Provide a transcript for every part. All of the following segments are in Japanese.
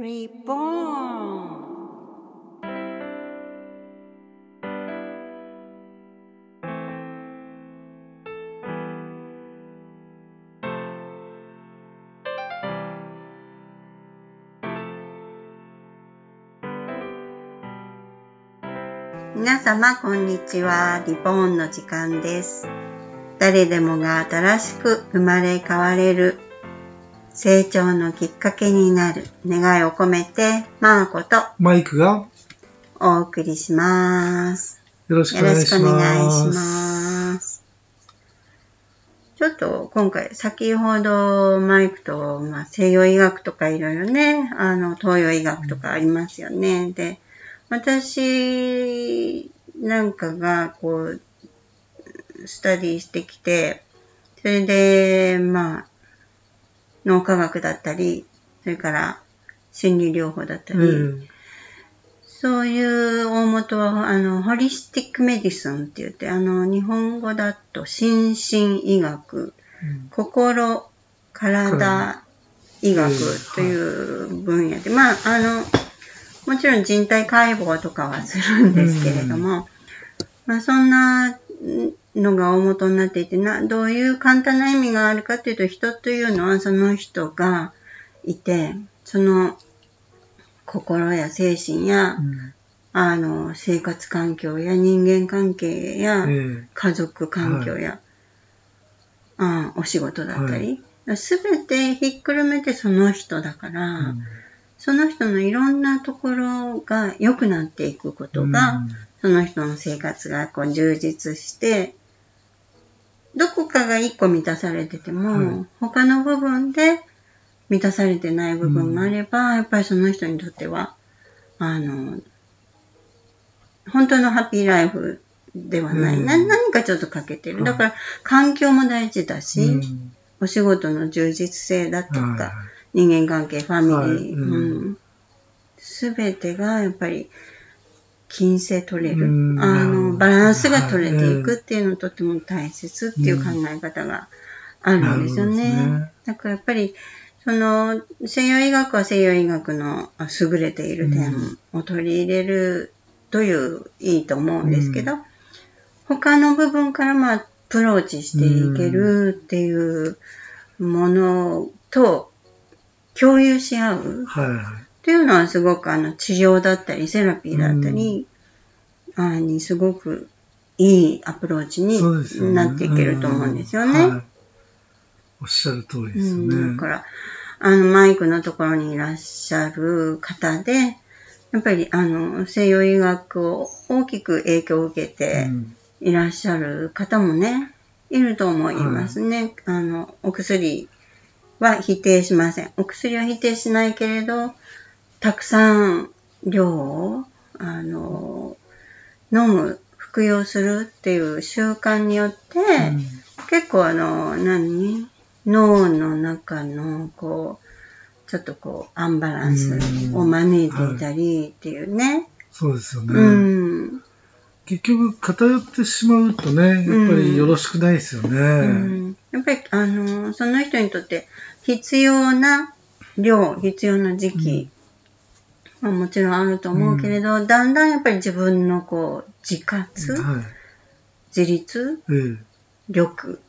Reborn 皆様こんにちは。リボーンの時間です。誰でもが新しく生まれ変われる成長のきっかけになる願いを込めて、マーコとマイクがお送りします。よろしくおお願いします。願いします。ちょっと今回、先ほどマイクと、まあ、西洋医学とかいろいろね、あの、東洋医学とかありますよね。で、私なんかがこう、study してきて、それで、まあ、脳科学だったり、それから心理療法だったり、うん。そういう大元は、あの、 holistic medicine って言って、あの、日本語だと心身医学、心、体医学という分野で、まあ、あの、もちろん人体解剖とかはするんですけれども、まあ、そんなのが大元になっていてな、どういう簡単な意味があるかというと、人というのはその人がいて、その心や精神や、うん。あの、生活環境や人間関係や、え家族環境や、あお仕事だったり、すべてひっくるめてその人だから、えうん。その人のいろんなところが良くなっていくことが、その人の生活がこう充実して、どこかが一個満たされてても、はい他の部分で満たされてない部分があれば、やっぱりその人にとっては、あの、本当のハッピーライフではない。うん。な何かちょっと欠けてる。はいだから、環境も大事だし、うん。お仕事の充実性だとか、はい人間関係、ファミリー、はい。うん。うん。すべてがやっぱり均性取れる。うんあの、バランスが取れていはいくっていうのとても大切っていう考え方があるんですよね。ねだからやっぱり、その、西洋医学は西洋医学のあ優れている点を取り入れるという、いいと思うんですけど、他の部分からまあ、アプローチしていけるっていうものと共有し合うはいはい。っていうのはすごくあの治療だったりセラピーだったり、あにすごくいいアプローチに。なっていけると思うんですよね。うんはいおっしゃる通りですよね。うん、だから、あの、マイクのところにいらっしゃる方で、やっぱり、あの、西洋医学を大きく影響を受けてうんいらっしゃる方もね、いると思いますね。あの、お薬は否定しません。お薬は否定しないけれど、たくさん量を、あの、飲む、服用するっていう習慣によって、結構あの、何？脳の中の、こう、ちょっとこう、アンバランスを招いていたりっていうね。そうですよね。うん。結局偏ってしまうとね、やっぱりよろしくないですよね。うんやっぱり、あの、その人にとって必要な量、必要な時期、まあもちろんあると思うけれど、だんだんやっぱり自分のこう、自活、はい。自立、え力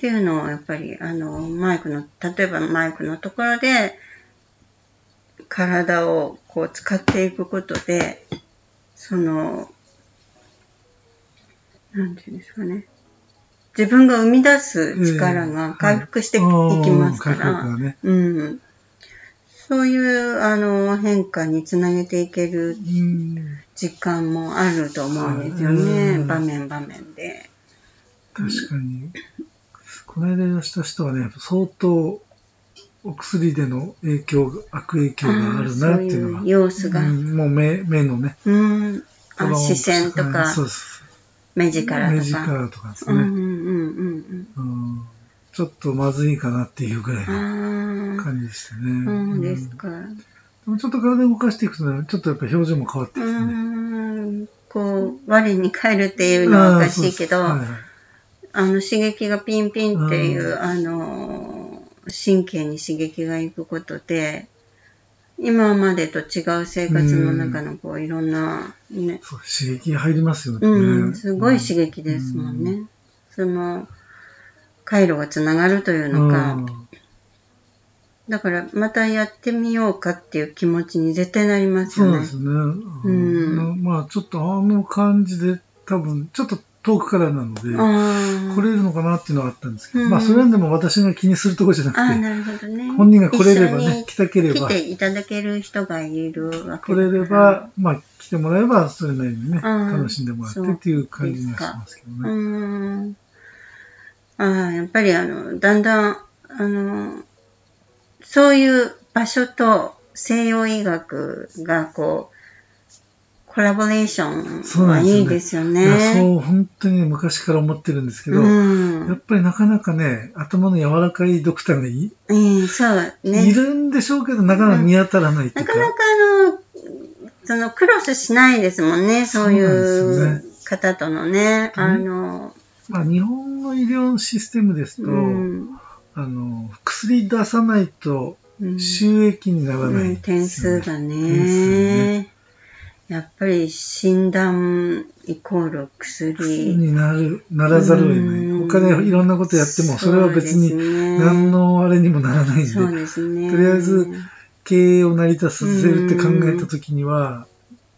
っていうのをやっぱりあのマイクの例えばマイクのところで体をこう使っていくことでそのなんていうんですかね自分が生み出す力が回復していきますかえ。ら。うん、そういうあの変化につなげていけるうん時間もあると思うんですよね、うん場面場面で。確かに。この間いらした人はね、相当お薬での影響が、悪影響があるなっていうのが。そういう様子が。うんもう目目のね。うん。あ視線とかそうです。目力とか。目力とかですね、うんうんうんうん。ちょっとまずいかなっていうぐらいうん。のああ、感じでしたね。そうですか。でもちょっと体動かしていくとね、ちょっとやっぱ表情も変わってきうてね。ん。こう、我に返るっていうのはおかしいけど、ああーそうですの、刺激がピンピンっていう、うんあの、神経に刺激がいくことで、今までと違う生活の中のこういろんな、ね、そう刺激が入りますよね。うん、すごい刺激ですもんね。その、回路がつながるというのか、だからまたやってみようかっていう気持ちに絶対なりますよね。そうですね。うん、まあちょっとあの感じで多分ちょっと遠くからなので、来れるのかなっていうのはあったんですけど、うん、まあそれでも私が気にするところじゃなくて、あなるほどね、本人が来れればね、来たければ。来ていただける人がいるわけ来れれば、まあ来てもらえばそれなりにね、楽しんでもらってっていう感じにはしますけどね。うんあやっぱりあの、だんだん、あの、そういう場所と西洋医学がこう、コラボレーションはいいですよね。そう、ね、本当に昔から思ってるんですけど、うん、やっぱりなかなかね、頭の柔らかいドクターがい,、うん、そうね、いるんでしょうけど、なかなか見当たらないいうか、なかなかあの、そのクロスしないですもんね、そういう方とのね。あの、まあ、日本の医療システムですと、うん、あの薬出さないと収益にならない、ねうん、点数がね。やっぱり診断イコール薬。になるならざるを得ない。他でいろんなことやっても、それは別に何のあれにもならないんで、そうですね、とりあえず経営を成り立たせるって考えたときには、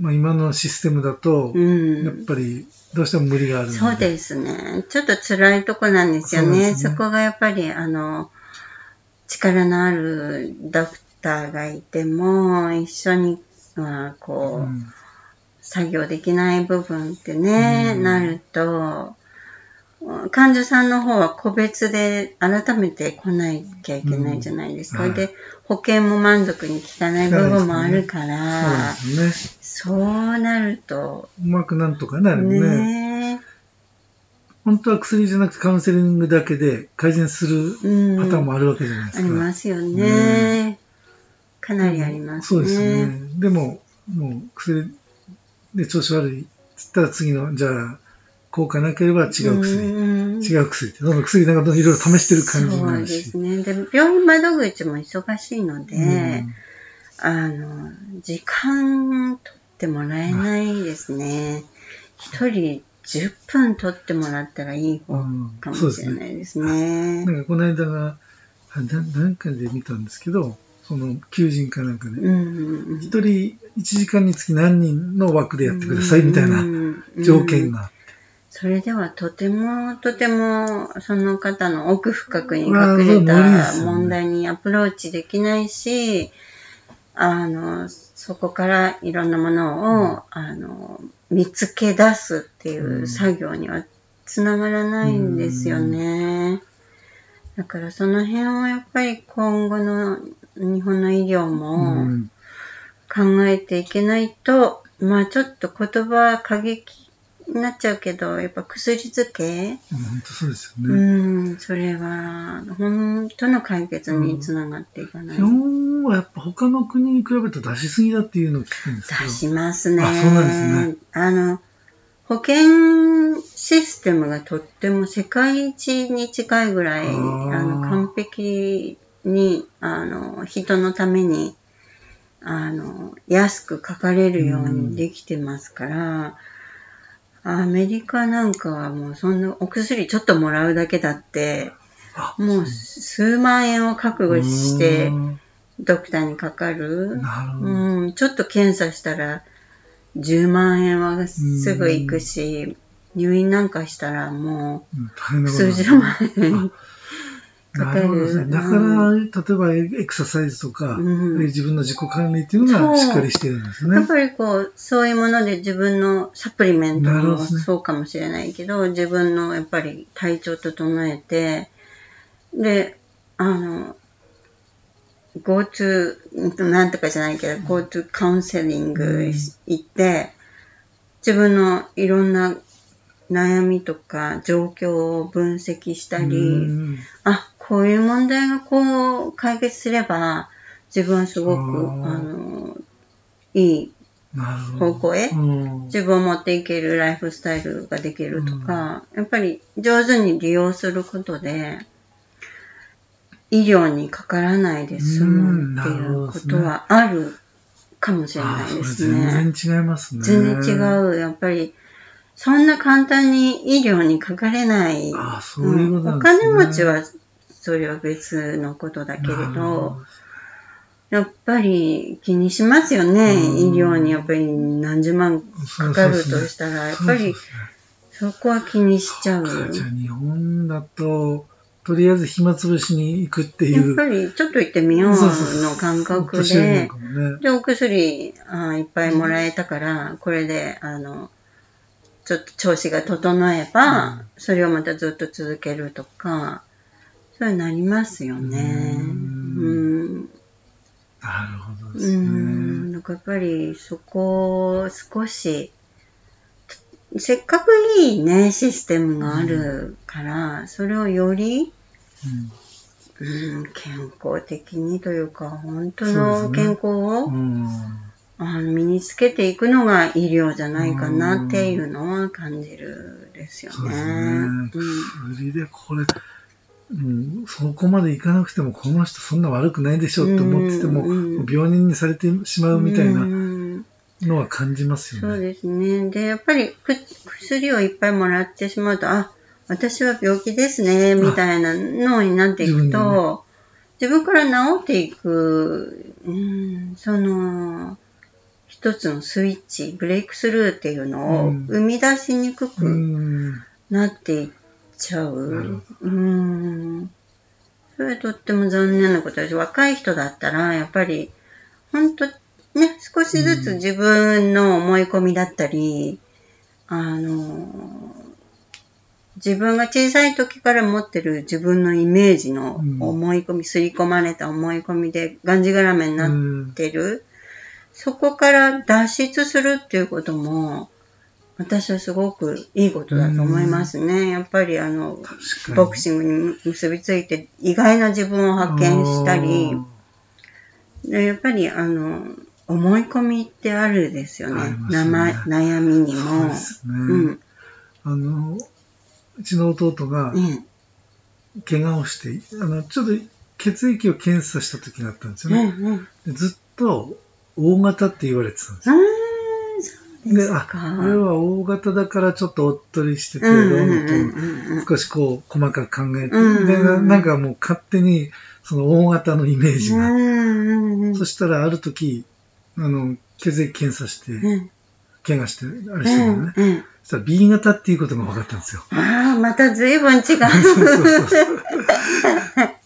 まあ、今のシステムだと、やっぱりどうしても無理があるそうですね。ちょっと辛いとこなんですよね。そ、ね、こがやっぱり、あの、力のあるドクターがいても、一緒に、まあ、こう、うん。作業できない部分ってね、なると、患者さんの方は個別で改めて来なきゃいけないじゃないですか。うんはい、で、保険も満足に効かない部分もあるから、そう、ね,、そうなると。うまくなんとかなるね。ね本当は薬じゃなくてカウンセリングだけで改善するパターンもあるわけじゃないですか。ありますよね。ねかなりありますね。そうですね。でも、もう薬で、調子悪いっつったら次の、じゃあ、効果なければ違う薬。違う薬って、どんどん薬なんかいろいろ試してる感じになるし。そうですね。で、病院窓口も忙しいので、あの、時間取ってもらえないですね。一人10分取ってもらったらいい方かもしれないですね。なんかこの間が、何回で見たんですけど、その求人かなんかで、一、うん、人1時間につき何人の枠でやってくださいみたいな条件が。それではとてもとてもその方の奥深くに隠れた問題にアプローチできないし、あの、そこからいろんなものを、うん、あの、見つけ出すっていう作業にはつながらないんですよね。だからその辺をやっぱり今後の日本の医療も考えていけないと、うん、まあちょっと言葉過激になっちゃうけど、やっぱ薬漬け、本当そうですよね。うん、それは本当の解決につながっていかない。日本はやっぱ他の国に比べると出しすぎだっていうのを聞くんですけど。出しますね。あ、そうなんですね。あの、保険システムがとっても世界一に近いぐらい、あの、完璧に、あの、人のために、あの、安く書かれるようにできてますから、アメリカなんかはもうそんなお薬ちょっともらうだけだって、もう数万円を覚悟して、ドクターにかかる。うん、ちょっと検査したら10万円はすぐ行くし、入院なんかしたらもう数十万円かかる。だから、例えばエクササイズとか、うん、自分の自己管理っていうのがしっかりしてるんですね。やっぱりこう、そういうもので自分のサプリメントもそうかもしれないけど、どね、自分のやっぱり体調整えて、で、あの、GoTo、なんとかじゃないけど、GoTo カウンセリング行って、自分のいろんな悩みとか状況を分析したり、あ、こういう問題がこう解決すれば、自分はすごく、あの、いい方向へ自分を持っていけるライフスタイルができるとか、やっぱり上手に利用することで、医療にかからないで済むっていうことはあるかもしれないですね。全然違いますね。全然違う。やっぱり、そんな簡単に医療にかかれない。あそういうことなんですね、お金持ちは、それは別のことだけれど、やっぱり気にしますよね。医療にやっぱり何十万かかるとしたら、やっぱりそこは気にしちゃう。じゃあ日本だと、とりあえず暇つぶしに行くっていう。やっぱりちょっと行ってみようの感覚で、ね、で、お薬あいっぱいもらえたから、これで、あの、ちょっと調子が整えば、うん、それをまたずっと続けるとか、そうなりますよね。うん。なるほどですね。うん。なんかやっぱりそこを少し、せっかくいいね、システムがあるから、それをより、うん、うん、健康的にというか、本当の健康を、あの身につけていくのが医療じゃないかなっていうのは感じるですよね。そうですね。うん、薬でこれ、うん、そこまでいかなくてもこの人そんな悪くないでしょうって思ってても、病人にされてしまうみたいなのは感じますよね。そうですね。で、やっぱり薬をいっぱいもらってしまうと、あ、私は病気ですね、みたいなのになっていくと、自分,、から治っていく、うん、その、一つのスイッチ、ブレイクスルーっていうのを生み出しにくくなっていっちゃう？うん。それはとっても残念なことだし、若い人だったら、やっぱり、本当ね、少しずつ自分の思い込みだったり、あの、自分が小さい時から持ってる自分のイメージの思い込み、刷り込まれた思い込みでがんじがらめになってる。そこから脱出するっていうことも、私はすごくいいことだと思いますね。やっぱりあの、ボクシングに結びついて意外な自分を発見したり、でやっぱりあの、思い込みってあるですよね。ね悩みにも。ね、うん。あの、うちの弟が、怪我をして、あの、ちょっと血液を検査した時があったんですよね。うんうん、ずっと大型って言われてたんですよ。で、あ、これは大型だからちょっとおっとりしてて、少しこう、細かく考えて、で、なんかもう勝手に、その大型のイメージが。そしたらある時、あの、血液検査して、怪我して、あれしてるのね。そしたら B 型っていうことが分かったんですよ。ああ、また随分違う。そうそう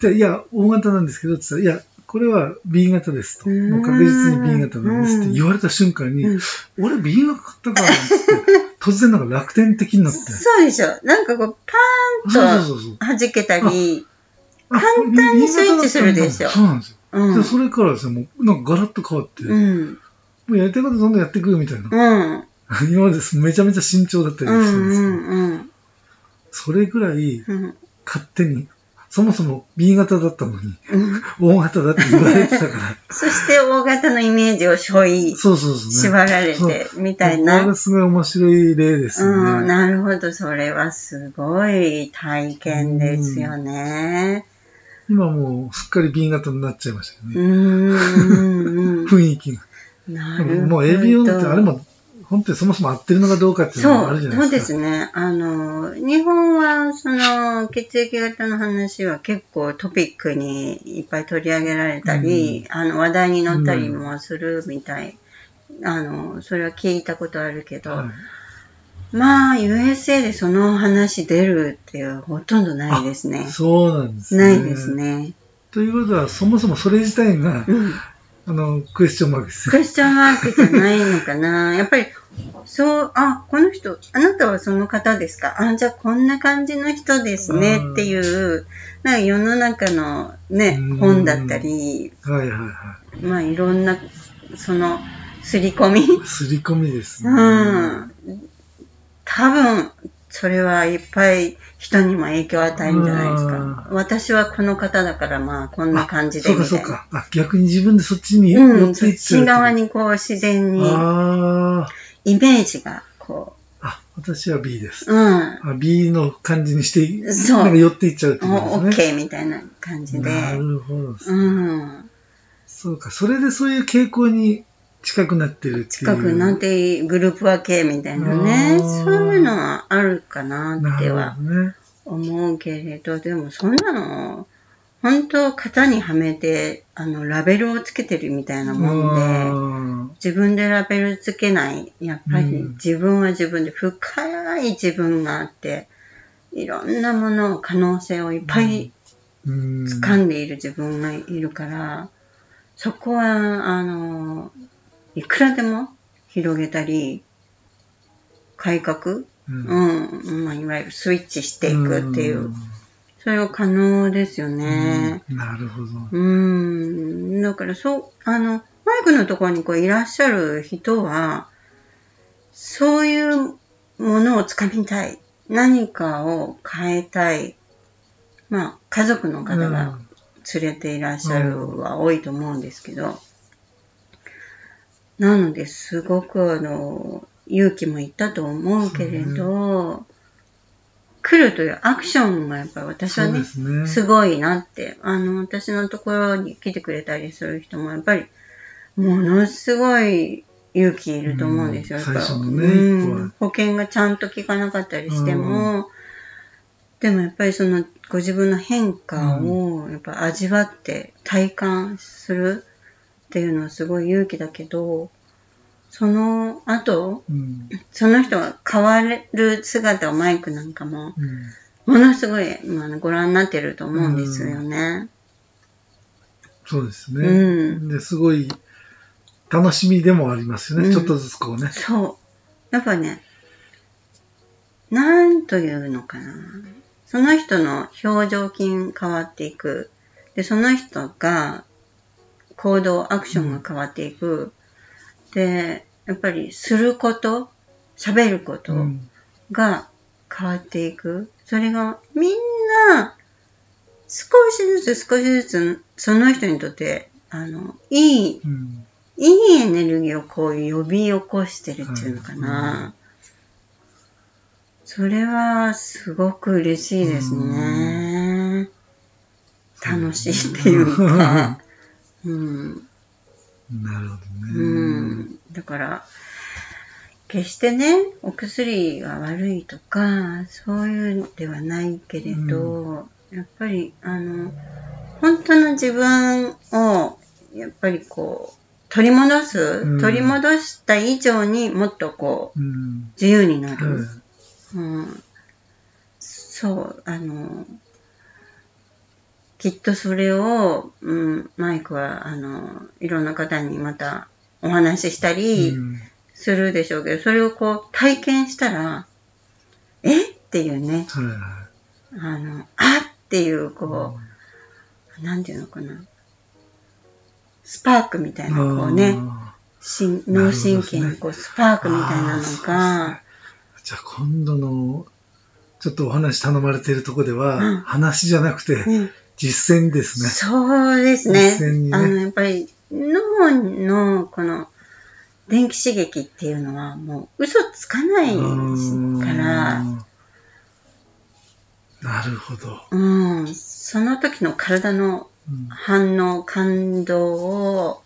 そういや、大型なんですけど、って言ったら、いや、これは B 型ですと。もう確実に B 型なんですって言われた瞬間に、俺 B 型かって、突然なんか楽天的になって。そうでしょ。なんかこう、パーンと弾けたり、簡単にスイッチするでしょ。そうなんですよ。うん、それからですね、もうなんかガラッと変わって、うん、もうやりたいことどんどんやっていくみたいな。うん、今までめちゃめちゃ慎重だったりしたんですけど、うんうんうん、それぐらい勝手にそもそも B 型だったのに、大型だって言われてたから。そして大型のイメージを背負い、そうそうそう、ね、縛られて、みたいな。これすごい面白い例ですよね。うん、なるほど。それはすごい体験ですよね。今もうすっかり B 型になっちゃいましたよね。うん 雰囲気が。なるほど。もう ABO ってあれも本当にそもそも合ってるのかどうかっていうのがあるじゃないですか。そうですね。あの、日本はその血液型の話は結構トピックにいっぱい取り上げられたり、うん、あの話題に載ったりもするみたい。うん、あの、それは聞いたことあるけど、はい、まあ、USA でその話出るっていうほとんどないですね。そうなんですね。ないですね。ということは、そもそもそれ自体が、うんあの、クエスチョンマークです。クエスチョンマークじゃないのかな？やっぱり、そう、あ、この人、あなたはその方ですか？あ、じゃあこんな感じの人ですねっていう、なんか世の中のね、本だったり、はいはいはい。まあいろんな、その、すり込み。すり込みですね。うん。多分、それはいっぱい人にも影響を与えるんじゃないですか。私はこの方だからまあこんな感じでみたいな。そうかそうか。あ、逆に自分でそっちに寄っていっちゃう、うん、そっち側にこう自然に、イメージがこう。あ、私は B です。うん。あ B の感じにして、そうなんか寄っていっちゃうっていうことですね。ケーみたいな感じで。なるほどですうね。ん。そうか。それでそういう傾向に近くなってるっていう。近くなってグループ分けみたいなね。そういうのはあるかなっては。思うけれど、でもそんなの、本当型にはめて、あの、ラベルをつけてるみたいなもんで、自分でラベルつけない。やっぱりうん自分は自分で深い自分があって、いろんなものを、可能性をいっぱいうん。掴んでいる自分がいるから、そこは、あの、いくらでも広げたり、改革、うん。うん、まあ、いわゆるスイッチしていくっていう、それは可能ですよね。うん。なるほど。うん、だからそう、あの、マイクのところにこういらっしゃる人は、そういうものをつかみたい。何かを変えたい。まあ、家族の方が連れていらっしゃるは多いと思うんですけど、なのですごくあの、勇気もいったと思うけれど、来るというアクションがやっぱり私はねすごいなって、あの、私のところに来てくれたりする人も、やっぱり、ものすごい勇気いると思うんですよ。うんやっぱ。うん。保険がちゃんと効かなかったりしても、でもやっぱりその、ご自分の変化を、やっぱ味わって体感するっていうのはすごい勇気だけど、その後、うん。その人が変わる姿をマイクなんかも、うんものすごい、まあ、ご覧になってると思うんですよね。そうですうね。ん。で、すごい楽しみでもありますよね。うんちょっとずつこうね。そう。やっぱね、なんというのかな。その人の表情筋変わっていく。で、その人が行動、アクションが変わっていく。で、やっぱりすること、喋ることうんが変わっていく。それがみんな少しずつ少しずつその人にとって、あの、いいうんいいエネルギーをこう呼び起こしてるっていうのかな。それはすごく嬉しいですね。楽しいっていうか。うん。なるほどうね。ん。だから、決してね、お薬が悪いとか、そういうのではないけれど、やっぱり、あの、本当の自分を、やっぱりこう、取り戻す、うん取り戻した以上にもっとこう、うん。自由になはいる。うん、そう、あの、きっとそれを、うん、マイクは、あの、いろんな方にまたお話ししたりうん。するでしょうけど、それをこう体験したら、え？っていうね、はいはい。あの、あっていう、こう、なんていうのかな。スパークみたいな、こうね、脳神経にこうスパークみたいなのがね、じゃあ今度の、ちょっとお話頼まれているところでは、うん。話じゃなくて、ね実践ですね。そうですね。実践にねあの、やっぱり脳のこの電気刺激っていうのはもう嘘つかないから、うんなるほど。うん、その時の体のうん反応、感動を、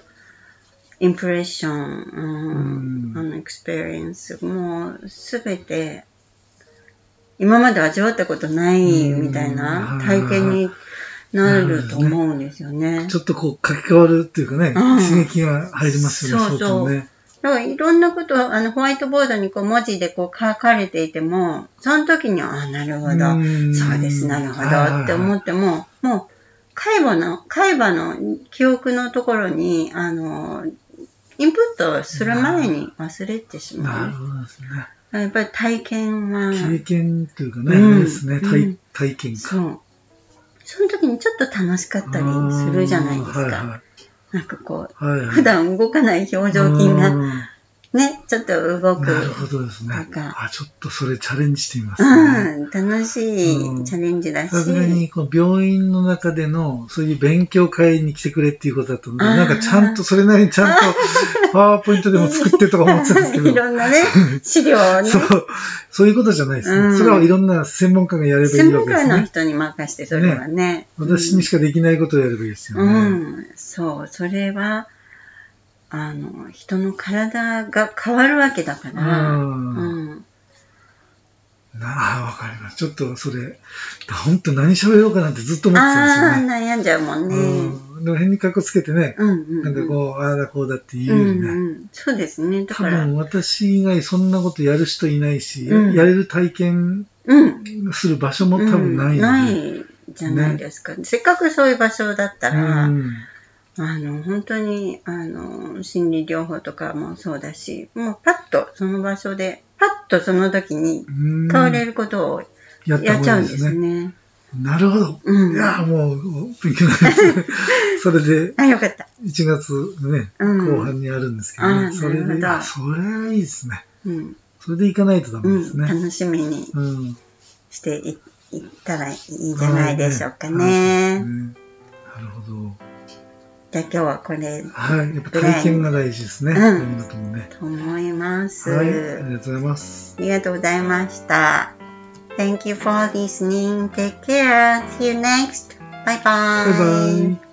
impression、うんうんあの、 experience、もうすべて、今まで味わったことないみたいなうん体験になると思うんですよね。ちょっとこう書き換わるっていうかね、うん刺激が入りますよね、そうそうね。だからいろんなことをあのホワイトボードにこう文字でこう書かれていても、その時には、あなるほど、うんそうです、なるほどって思っても、もう、海馬の、海馬の記憶のところに、あの、インプットする前に忘れてしなるまほどですね。う。やっぱり体験は、経験というかね、うんですね、体うん体験か。そう。その時にちょっと楽しかったりするじゃないですか。はいはい。なんかこう、はいはい。普段動かない表情筋がうんね、ちょっと動く。なるほどですね。あ、ちょっとそれチャレンジしてみます、ね、うん、楽しいチャレンジだし。さすがに、この病院の中での、そういう勉強会に来てくれっていうことだと、なんかちゃんと、それなりにちゃんと、パワーポイントでも作ってとか思ってたんですけど。いろんなね、資料をね。そう、そういうことじゃないですね。うん、それはいろんな専門家がやればいいわけですね。専門家の人に任して、それはね。ね私にしかできないことをやればいいですよね。うん、そう、それは、あの、人の体が変わるわけだから。うん。なあ、わかります。ちょっとそれ、本当何喋ろうかなってずっと思ってたんですよね。ああ、悩んじゃうもんね。うん。でも変にかっこつけてね、うんうんうん、なんかこう、ああだこうだって言うよりね、うんうん。そうですね。だから。多分私以外そんなことやる人いないし、うん、やれる体験する場所も多分ないうん、ないじゃないですか、ね。せっかくそういう場所だったら、うんあの、本当に、あの、心理療法とかもそうだし、もうパッとその場所で、パッとその時に変われることをやっちゃうんですね。なるほど。うん、いや、もう、勉強になりますね。それで、あ、よかった。1月ね、うん、後半にあるんですけどね。それで、あ、それはいいですね。うん。それで行かないとダメですね。楽しみにしていったらいいんじゃないでしょうかね。ねなるほど。じゃあ今日はこれ。はい。やっぱ体験が大事ですね。うん。とね。と思います。はい。ありがとうございます。ありがとうございました。Thank you for listening. Take care. See you next. Bye bye. Bye bye.